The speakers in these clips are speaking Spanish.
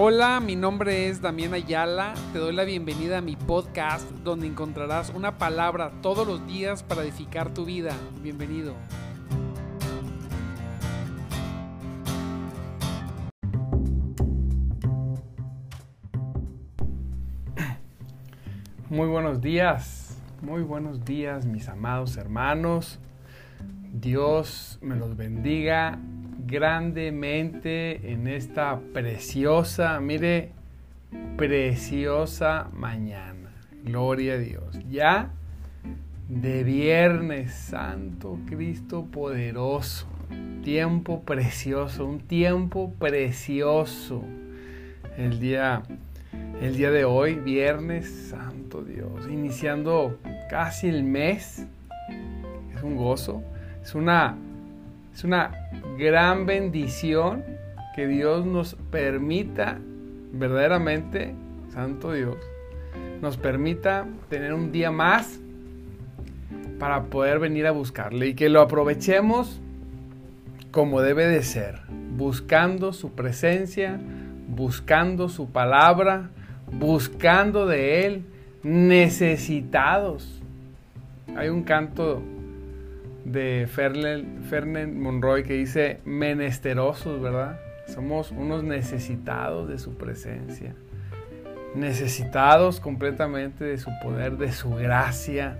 Hola, mi nombre es Damián Ayala. Te doy la bienvenida a mi podcast donde encontrarás una palabra todos los días para edificar tu vida. Bienvenido. Muy buenos días, muy buenos días mis amados hermanos. Dios me los bendiga grandemente en esta preciosa, mire, preciosa mañana. Gloria a Dios. Ya de Viernes Santo, Cristo poderoso. Tiempo precioso, un tiempo precioso. El día, el día de hoy, Viernes Santo Dios, iniciando casi el mes. Es un gozo, es una, es una gran bendición que Dios nos permita, verdaderamente, Santo Dios, nos permita tener un día más para poder venir a buscarle y que lo aprovechemos como debe de ser, buscando su presencia, buscando su palabra, buscando de Él, necesitados. Hay un canto de Fernen Monroy que dice menesterosos, ¿verdad? Somos unos necesitados de su presencia, necesitados completamente de su poder, de su gracia.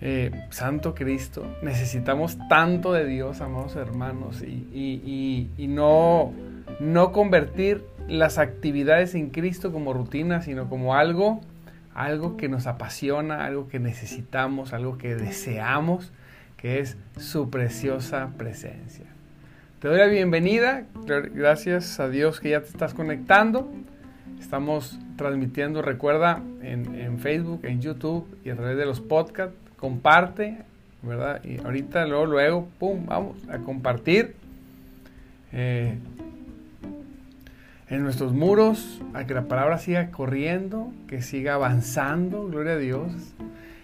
Eh, Santo Cristo, necesitamos tanto de Dios, amados hermanos, y, y no, no convertir las actividades en Cristo como rutina, sino como algo algo que nos apasiona, algo que necesitamos, algo que deseamos, que es su preciosa presencia. Te doy la bienvenida, gracias a Dios que ya te estás conectando. Estamos transmitiendo, recuerda, en, Facebook, en YouTube y a través de los podcasts. Comparte, ¿verdad? Y ahorita, luego, luego, pum, vamos a compartir. Eh, en nuestros muros, a que la palabra siga corriendo, que siga avanzando, gloria a Dios,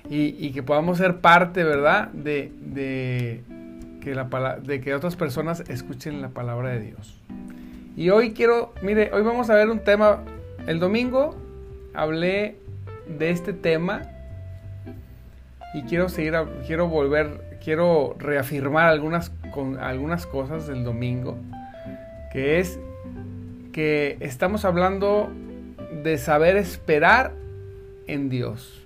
y, que podamos ser parte, ¿verdad?, de, que la, de que otras personas escuchen la palabra de Dios. Y hoy quiero, mire, hoy vamos a ver un tema, el domingo hablé de este tema y quiero seguir, quiero volver, quiero reafirmar algunas, con, algunas cosas del domingo, que es que estamos hablando de saber esperar en Dios.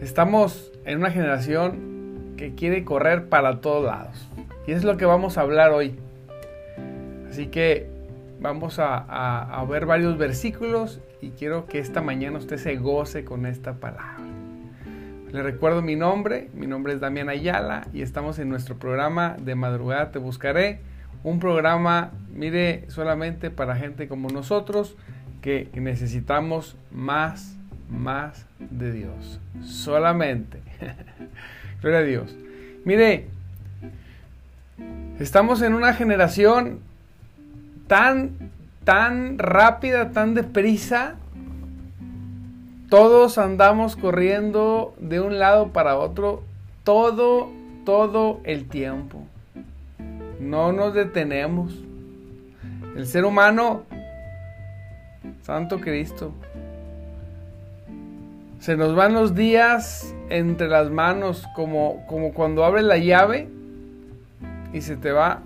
Estamos en una generación que quiere correr para todos lados. Y es lo que vamos a hablar hoy. Así que vamos a, ver varios versículos y quiero que esta mañana usted se goce con esta palabra. Le recuerdo mi nombre, mi nombre es Damián Ayala y estamos en nuestro programa de madrugada Te Buscaré un programa, mire, solamente para gente como nosotros que necesitamos más, más de Dios. Solamente. Gloria a Dios. Mire, estamos en una generación tan, tan rápida, tan deprisa. Todos andamos corriendo de un lado para otro todo, todo el tiempo no nos detenemos. El ser humano, Santo Cristo, se nos van los días entre las manos como, como cuando abres la llave y se te va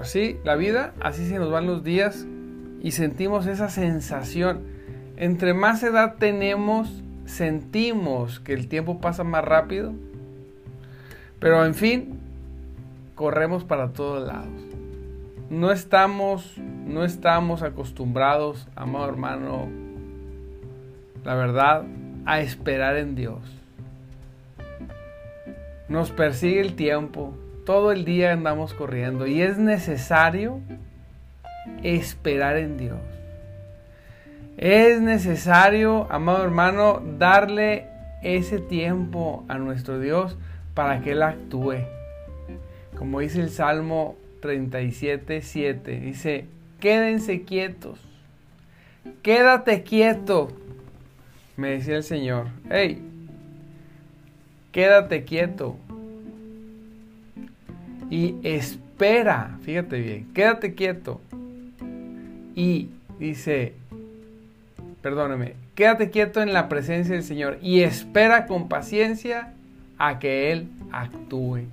así la vida, así se nos van los días y sentimos esa sensación. Entre más edad tenemos, sentimos que el tiempo pasa más rápido. Pero en fin, corremos para todos lados. No estamos, no estamos acostumbrados, amado hermano, la verdad, a esperar en Dios. Nos persigue el tiempo, todo el día andamos corriendo y es necesario esperar en Dios. Es necesario, amado hermano, darle ese tiempo a nuestro Dios para que Él actúe como dice el Salmo 37, 7, dice, quédense quietos, quédate quieto, me decía el Señor, hey, quédate quieto y espera, fíjate bien, quédate quieto y dice, perdóname, quédate quieto en la presencia del Señor y espera con paciencia a que Él actúe.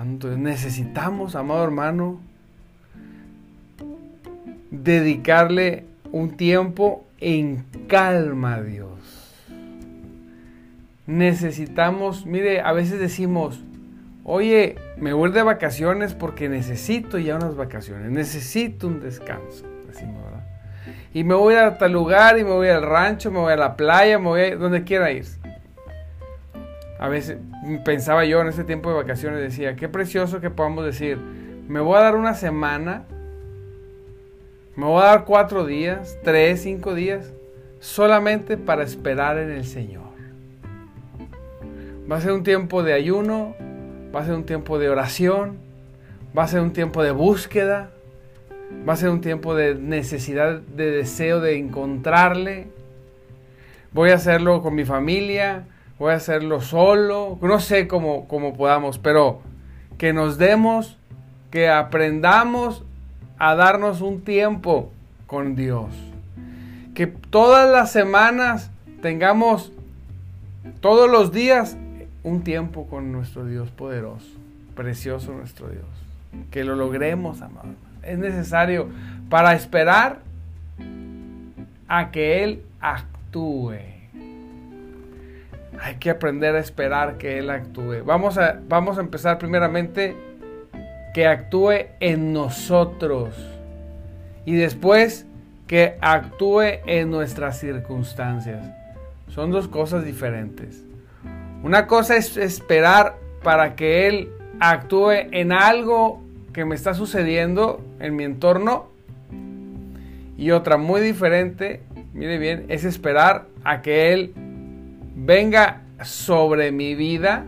Santo, necesitamos, amado hermano, dedicarle un tiempo en calma a Dios. Necesitamos, mire, a veces decimos, oye, me voy de vacaciones porque necesito ya unas vacaciones, necesito un descanso, decimos, ¿verdad? Y me voy a tal lugar y me voy al rancho, me voy a la playa, me voy a donde quiera ir. A veces pensaba yo en ese tiempo de vacaciones, decía, qué precioso que podamos decir, me voy a dar una semana me voy a dar cuatro días, tres, cinco días, solamente para esperar en el Señor. Va a ser un tiempo de ayuno, va a ser un tiempo de oración, va a ser un tiempo de búsqueda, va a ser un tiempo de necesidad, de deseo de encontrarle. Voy a hacerlo con mi familia, voy a hacerlo solo, no sé cómo, cómo podamos, pero que nos demos, que aprendamos a darnos un tiempo con Dios. Que todas las semanas tengamos, todos los días, un tiempo con nuestro Dios poderoso, precioso nuestro Dios. Que lo logremos, amado. Es necesario para esperar a que Él actúe. Hay que aprender a esperar que Él actúe. Vamos a, vamos a empezar primeramente que actúe en nosotros y después que actúe en nuestras circunstancias. Son dos cosas diferentes. Una cosa es esperar para que Él actúe en algo que me está sucediendo en mi entorno. Y otra muy diferente, mire bien, es esperar a que Él venga sobre mi vida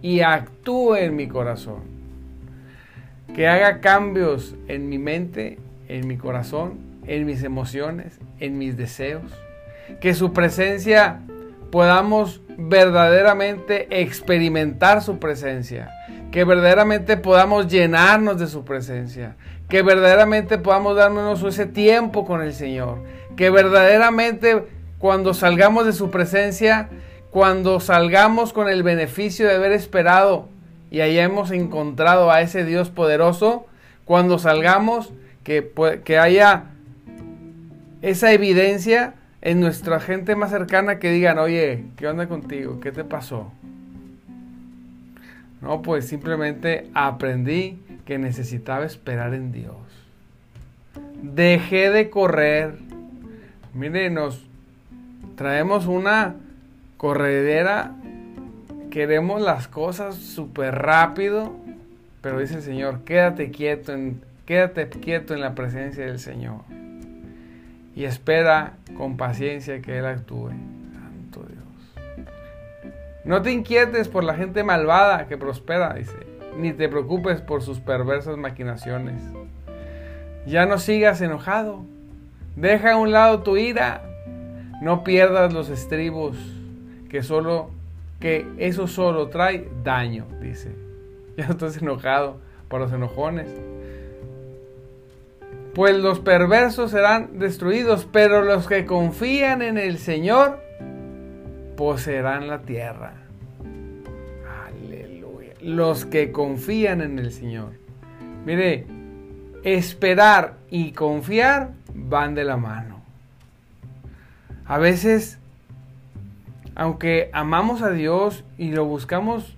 y actúe en mi corazón que haga cambios en mi mente, en mi corazón, en mis emociones, en mis deseos. Que su presencia podamos verdaderamente experimentar su presencia. Que verdaderamente podamos llenarnos de su presencia. Que verdaderamente podamos darnos ese tiempo con el Señor. Que verdaderamente cuando salgamos de su presencia, cuando salgamos con el beneficio de haber esperado y ahí hemos encontrado a ese Dios poderoso, cuando salgamos, que, que haya esa evidencia en nuestra gente más cercana que digan, oye, ¿qué onda contigo? ¿Qué te pasó? No, pues simplemente aprendí que necesitaba esperar en Dios. Dejé de correr. Miren, nos traemos una corredera queremos las cosas súper rápido, pero dice el Señor, quédate quieto, en, quédate quieto en la presencia del Señor y espera con paciencia que Él actúe. Santo Dios. No te inquietes por la gente malvada que prospera, dice, ni te preocupes por sus perversas maquinaciones. Ya no sigas enojado. Deja a un lado tu ira. No pierdas los estribos que solo que eso solo trae daño, dice. Ya estás enojado por los enojones. Pues los perversos serán destruidos, pero los que confían en el Señor poseerán la tierra. Aleluya. Los que confían en el Señor. Mire, esperar y confiar van de la mano. A veces aunque amamos a Dios y lo buscamos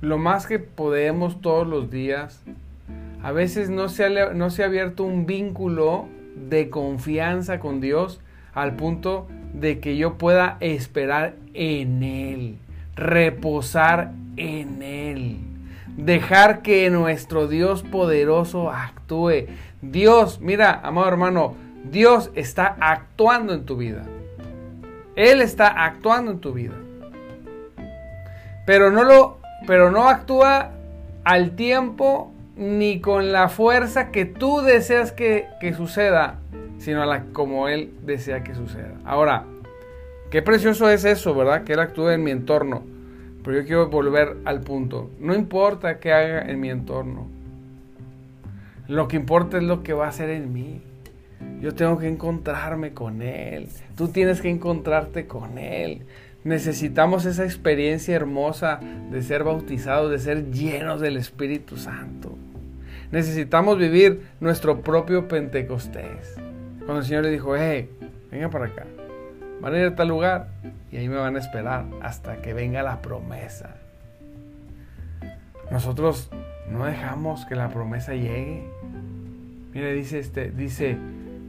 lo más que podemos todos los días, a veces no se ha, no se ha abierto un vínculo de confianza con Dios al punto de que yo pueda esperar en Él, reposar en Él, dejar que nuestro Dios poderoso actúe. Dios, mira, amado hermano, Dios está actuando en tu vida. Él está actuando en tu vida. Pero no lo pero no actúa al tiempo ni con la fuerza que tú deseas que, suceda, sino a la, como Él desea que suceda. Ahora, qué precioso es eso, ¿verdad? Que Él actúe en mi entorno. Pero yo quiero volver al punto. No importa qué haga en mi entorno. Lo que importa es lo que va a hacer en mí. Yo tengo que encontrarme con Él. Tú tienes que encontrarte con Él. Necesitamos esa experiencia hermosa de ser bautizados, de ser llenos del Espíritu Santo. Necesitamos vivir nuestro propio Pentecostés. Cuando el Señor le dijo, hey, venga para acá. Van a ir a tal lugar y ahí me van a esperar hasta que venga la promesa. Nosotros no dejamos que la promesa llegue. Mire, dice este, dice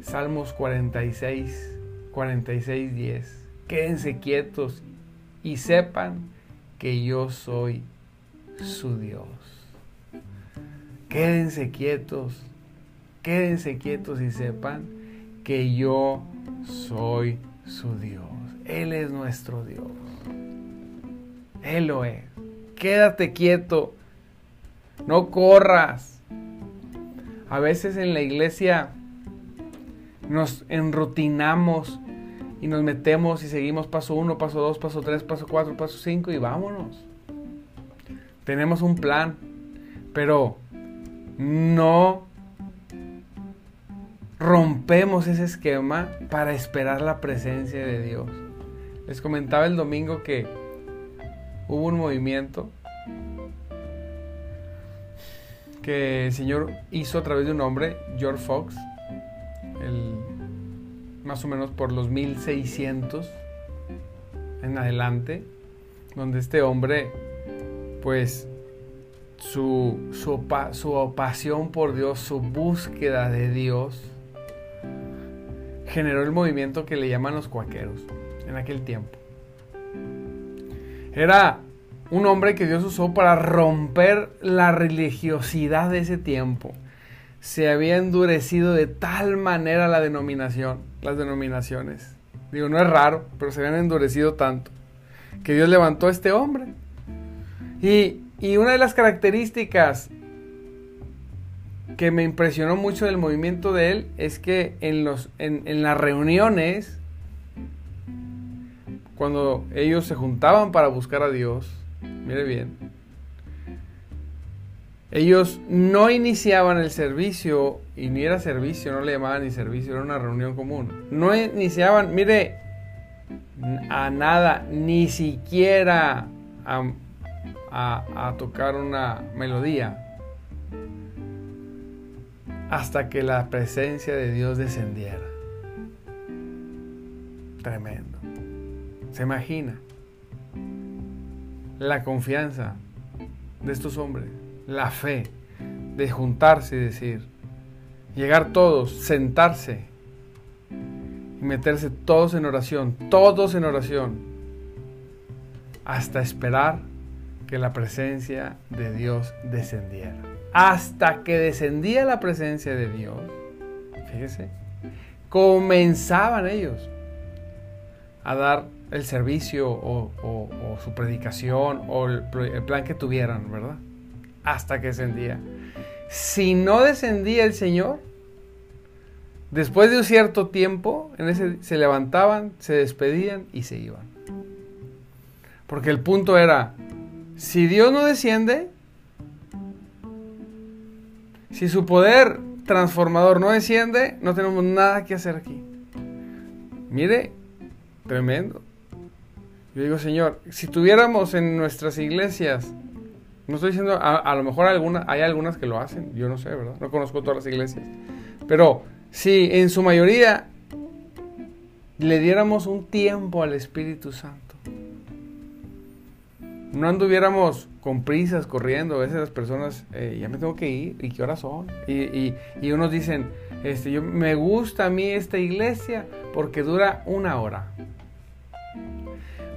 Salmos 46, 46, 10. Quédense quietos y sepan que yo soy su Dios. Quédense quietos, quédense quietos y sepan que yo soy su Dios. Él es nuestro Dios. Él lo es. Quédate quieto. No corras. A veces en la iglesia nos enrutinamos y nos metemos y seguimos paso 1, paso 2, paso 3, paso 4, paso 5 y vámonos. Tenemos un plan, pero no rompemos ese esquema para esperar la presencia de Dios. Les comentaba el domingo que hubo un movimiento que el Señor hizo a través de un hombre, George Fox, más o menos por los 1600 en adelante, donde este hombre, pues, su, su, su pasión por Dios, su búsqueda de Dios, generó el movimiento que le llaman los cuaqueros en aquel tiempo. Era un hombre que Dios usó para romper la religiosidad de ese tiempo se había endurecido de tal manera la denominación, las denominaciones. Digo, no es raro, pero se habían endurecido tanto que Dios levantó a este hombre. Y, una de las características que me impresionó mucho del movimiento de él es que en, los, en, en las reuniones, cuando ellos se juntaban para buscar a Dios, mire bien, ellos no iniciaban el servicio, y ni era servicio, no le llamaban ni servicio, era una reunión común. No iniciaban, mire, a nada, ni siquiera a, tocar una melodía, hasta que la presencia de Dios descendiera. Tremendo. ¿Se imagina? La confianza de estos hombres la fe de juntarse y decir, llegar todos, sentarse y meterse todos en oración, todos en oración, hasta esperar que la presencia de Dios descendiera. Hasta que descendía la presencia de Dios, fíjese, comenzaban ellos a dar el servicio o, su predicación o el plan que tuvieran, ¿verdad? Hasta que descendía. Si no descendía el Señor, después de un cierto tiempo, en ese, se levantaban, se despedían y se iban. Porque el punto era, si Dios no desciende, si su poder transformador no desciende, no tenemos nada que hacer aquí. Mire, tremendo. Yo digo, Señor, si tuviéramos en nuestras iglesias no estoy diciendo, a, lo mejor alguna, hay algunas que lo hacen, yo no sé, ¿verdad? No conozco todas las iglesias. Pero si en su mayoría le diéramos un tiempo al Espíritu Santo, no anduviéramos con prisas corriendo, a veces las personas, eh, ya me tengo que ir, ¿y qué horas son? Y, y, unos dicen, este, yo, me gusta a mí esta iglesia porque dura una hora.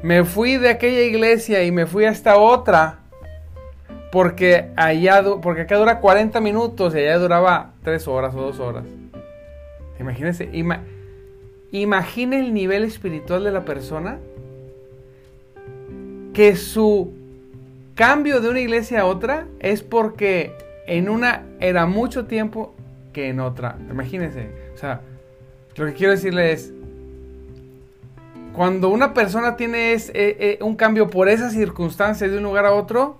Me fui de aquella iglesia y me fui a esta otra porque, allá, porque acá dura 40 minutos y allá duraba 3 horas o 2 horas. Imagínense, imagine el nivel espiritual de la persona que su cambio de una iglesia a otra es porque en una era mucho tiempo que en otra. Imagínense, o sea, lo que quiero decirle es, cuando una persona tiene eh, eh, un cambio por esas circunstancias de un lugar a otro,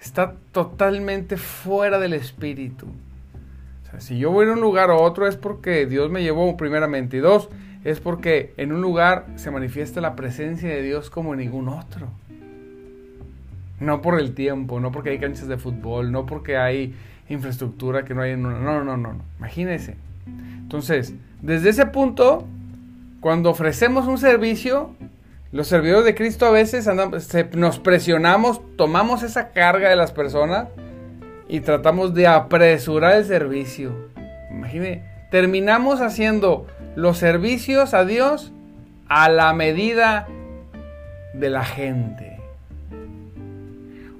está totalmente fuera del espíritu. Si yo voy a un lugar o otro es porque Dios me llevó primeramente. Y dos, es porque en un lugar se manifiesta la presencia de Dios como en ningún otro. No por el tiempo, no porque hay canchas de fútbol, no porque hay infraestructura que no hay en una... No, no, no, no. Imagínense. Entonces, desde ese punto, cuando ofrecemos un servicio, los servidores de Cristo a veces nos presionamos, tomamos esa carga de las personas y tratamos de apresurar el servicio. Imagine, terminamos haciendo los servicios a Dios a la medida de la gente.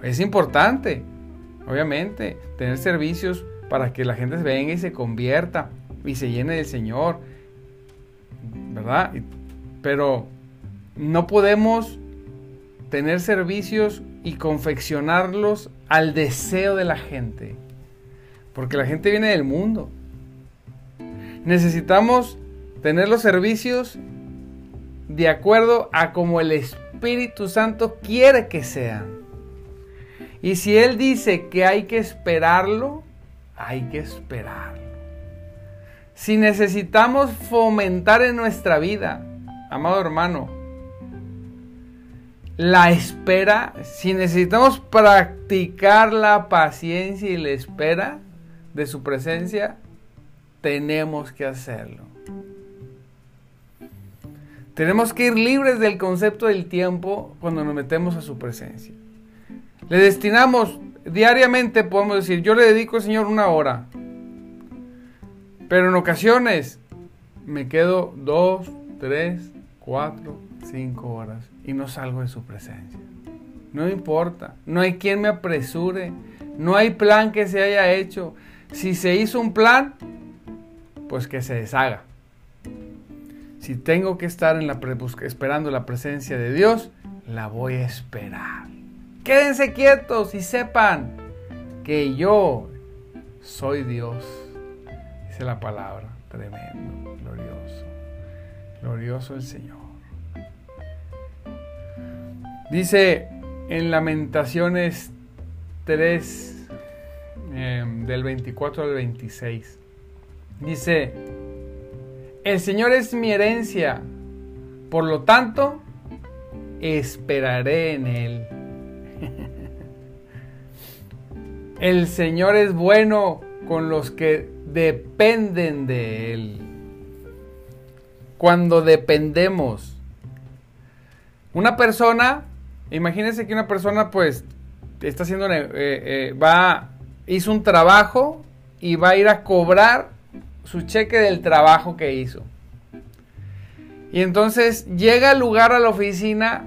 Es importante, obviamente, tener servicios para que la gente venga y se convierta y se llene del Señor. ¿Verdad? Pero no podemos tener servicios y confeccionarlos al deseo de la gente. Porque la gente viene del mundo. Necesitamos tener los servicios de acuerdo a como el Espíritu Santo quiere que sean. Y si Él dice que hay que esperarlo, hay que esperarlo. Si necesitamos fomentar en nuestra vida, amado hermano, la espera, si necesitamos practicar la paciencia y la espera de su presencia, tenemos que hacerlo. Tenemos que ir libres del concepto del tiempo cuando nos metemos a su presencia. Le destinamos diariamente, podemos decir, yo le dedico al Señor una hora. Pero en ocasiones me quedo dos, tres, cuatro, cinco horas y no salgo de su presencia. No importa, no hay quien me apresure, no hay plan que se haya hecho. Si se hizo un plan, pues que se deshaga. Si tengo que estar en la esperando la presencia de Dios, la voy a esperar. Quédense quietos y sepan que yo soy Dios. Dice la palabra. Tremendo, glorioso. Glorioso el Señor. Dice en Lamentaciones 3, em, del 24 al 26. Dice, el Señor es mi herencia, por lo tanto, esperaré en Él. el Señor es bueno con los que dependen de Él. Cuando dependemos, una persona Imagínense que una persona pues está haciendo, eh, eh, va, hizo un trabajo y va a ir a cobrar su cheque del trabajo que hizo. Y entonces llega al lugar a la oficina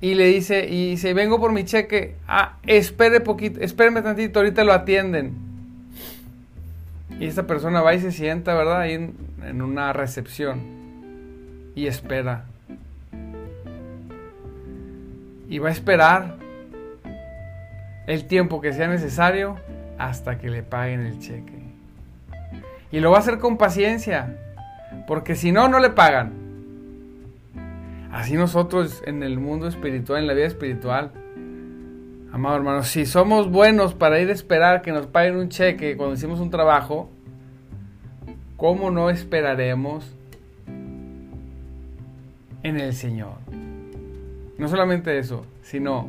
y le dice, y dice, vengo por mi cheque, ah, espere poquito, espéreme tantito, ahorita lo atienden. Y esta persona va y se sienta, ¿verdad? Ahí en una recepción y espera y va a esperar el tiempo que sea necesario hasta que le paguen el cheque. Y lo va a hacer con paciencia, porque si no, no le pagan. Así nosotros en el mundo espiritual, en la vida espiritual, amado hermano, si somos buenos para ir a esperar que nos paguen un cheque cuando hicimos un trabajo, ¿cómo no esperaremos en el Señor? No solamente eso, sino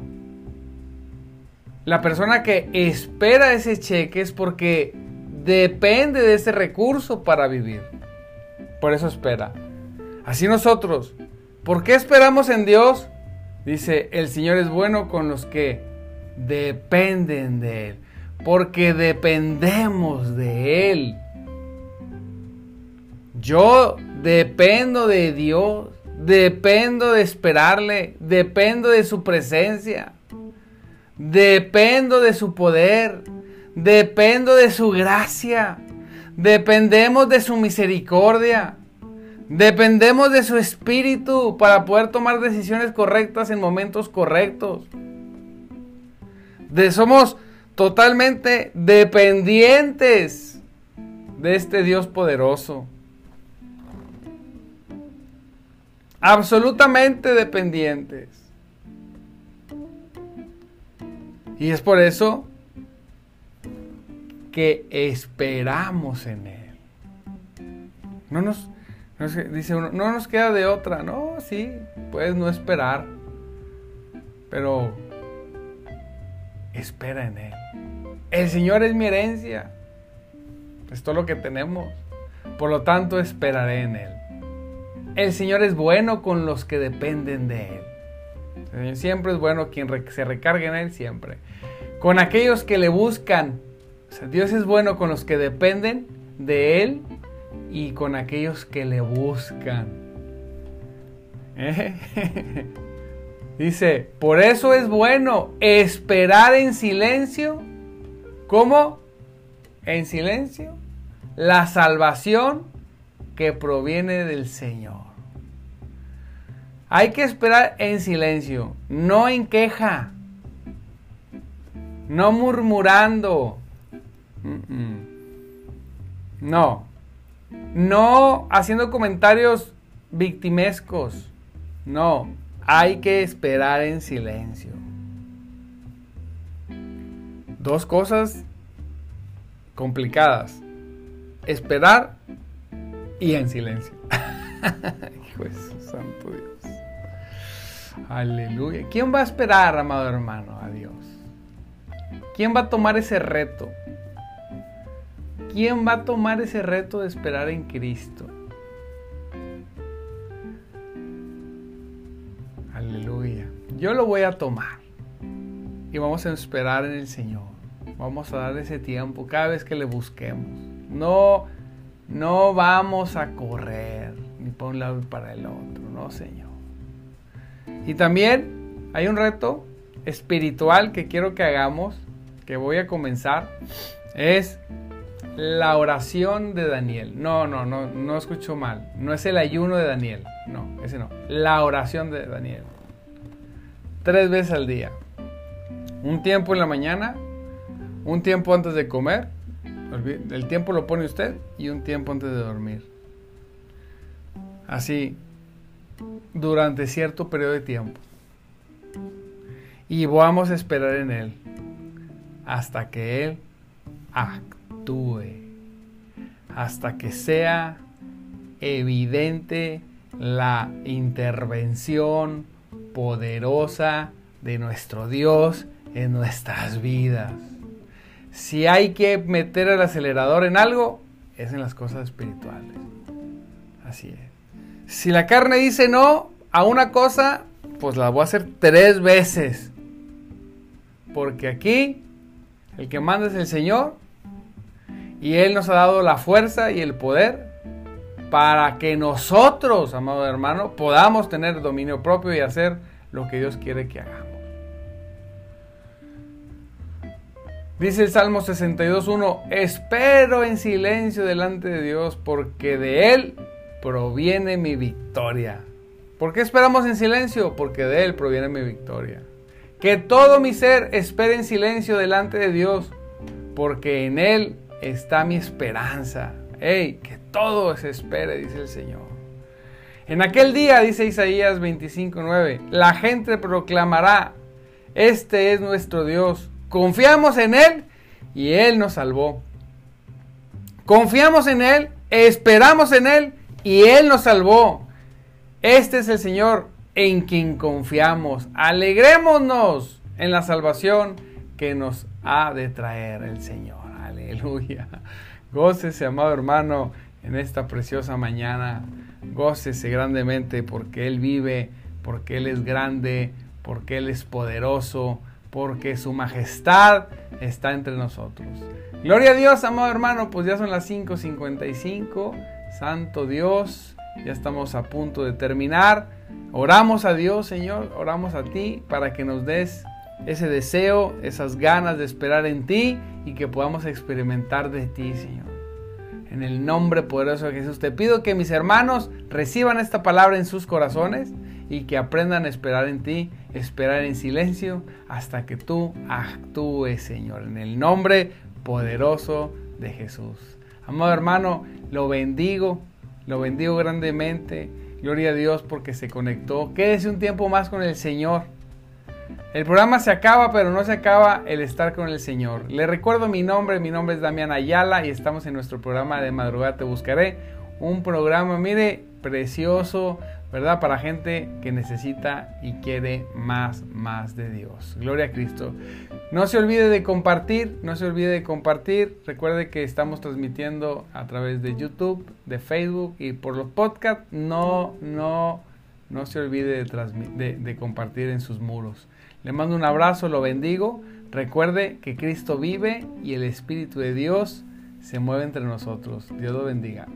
la persona que espera ese cheque es porque depende de ese recurso para vivir. Por eso espera. Así nosotros, ¿por qué esperamos en Dios? Dice, el Señor es bueno con los que dependen de Él. Porque dependemos de Él. Yo dependo de Dios. Dependo de esperarle, dependo de su presencia, dependo de su poder, dependo de su gracia, dependemos de su misericordia, dependemos de su espíritu para poder tomar decisiones correctas en momentos correctos. De, somos totalmente dependientes de este Dios poderoso. Absolutamente dependientes. Y es por eso que esperamos en Él. No nos, dice uno, no nos queda de otra. No, sí, puedes no esperar, pero espera en Él. El Señor es mi herencia. Es todo lo que tenemos. Por lo tanto, esperaré en Él. El Señor es bueno con los que dependen de Él. Siempre es bueno quien se recargue en Él, siempre. Con aquellos que le buscan. Dios es bueno con los que dependen de Él y con aquellos que le buscan. Dice, por eso es bueno esperar en silencio. ¿Cómo? En silencio. La salvación que proviene del Señor. Hay que esperar en silencio, no en queja, no murmurando. No, no haciendo comentarios victimescos. No, hay que esperar en silencio. Dos cosas complicadas. Esperar y en silencio. Hijo de santo Dios. Aleluya. ¿Quién va a esperar, amado hermano, a Dios? ¿Quién va a tomar ese reto? ¿Quién va a tomar ese reto de esperar en Cristo? Yo lo voy a tomar. Y vamos a esperar en el Señor. Vamos a dar ese tiempo cada vez que le busquemos. No, no vamos a correr ni para un lado ni para el otro. No, Señor. Y también hay un reto espiritual que quiero que hagamos, que voy a comenzar. Es la oración de Daniel. No, no, no, no escucho mal. No es el ayuno de Daniel. No, ese no. La oración de Daniel tres veces al día. Un tiempo en la mañana, un tiempo antes de comer, el tiempo lo pone usted y un tiempo antes de dormir. Así, durante cierto periodo de tiempo. Y vamos a esperar en Él hasta que Él actúe, hasta que sea evidente la intervención poderosa de nuestro Dios en nuestras vidas. Si hay que meter el acelerador en algo, es en las cosas espirituales. Así es. Si la carne dice no a una cosa, pues la voy a hacer tres veces. Porque aquí el que manda es el Señor y Él nos ha dado la fuerza y el poder para que nosotros, amado hermano, podamos tener dominio propio y hacer lo que Dios quiere que hagamos. Dice el Salmo 62.1, espero en silencio delante de Dios porque de Él proviene mi victoria. ¿Por qué esperamos en silencio? Porque de Él proviene mi victoria. Que todo mi ser espere en silencio delante de Dios porque en Él está mi esperanza. ¡Ey! Que todo se espere, dice el Señor. En aquel día, dice Isaías 25:9, la gente proclamará, este es nuestro Dios, confiamos en Él y Él nos salvó. Confiamos en Él, esperamos en Él y Él nos salvó. Este es el Señor en quien confiamos. Alegrémonos en la salvación que nos ha de traer el Señor. Aleluya. Gócese, amado hermano, en esta preciosa mañana. Gócese grandemente porque Él vive, porque Él es grande, porque Él es poderoso, porque su majestad está entre nosotros. Gloria a Dios, amado hermano, pues ya son las 5.55. Santo Dios, ya estamos a punto de terminar. Oramos a Dios, Señor, oramos a ti para que nos des ese deseo, esas ganas de esperar en ti y que podamos experimentar de ti, Señor. En el nombre poderoso de Jesús te pido que mis hermanos reciban esta palabra en sus corazones y que aprendan a esperar en ti, esperar en silencio hasta que tú actúes, Señor, en el nombre poderoso de Jesús. Amado hermano, lo bendigo, lo bendigo grandemente. Gloria a Dios porque se conectó. Quédese un tiempo más con el Señor. El programa se acaba, pero no se acaba el estar con el Señor. Le recuerdo mi nombre, mi nombre es Damián Ayala y estamos en nuestro programa de Madrugada Te Buscaré. Un programa, mire, precioso, ¿verdad? Para gente que necesita y quiere más, más de Dios. Gloria a Cristo. No se olvide de compartir, no se olvide de compartir. Recuerde que estamos transmitiendo a través de YouTube, de Facebook y por los podcasts. No, no, no se olvide de, de compartir en sus muros. Le mando un abrazo, lo bendigo. Recuerde que Cristo vive y el Espíritu de Dios se mueve entre nosotros. Dios lo bendiga.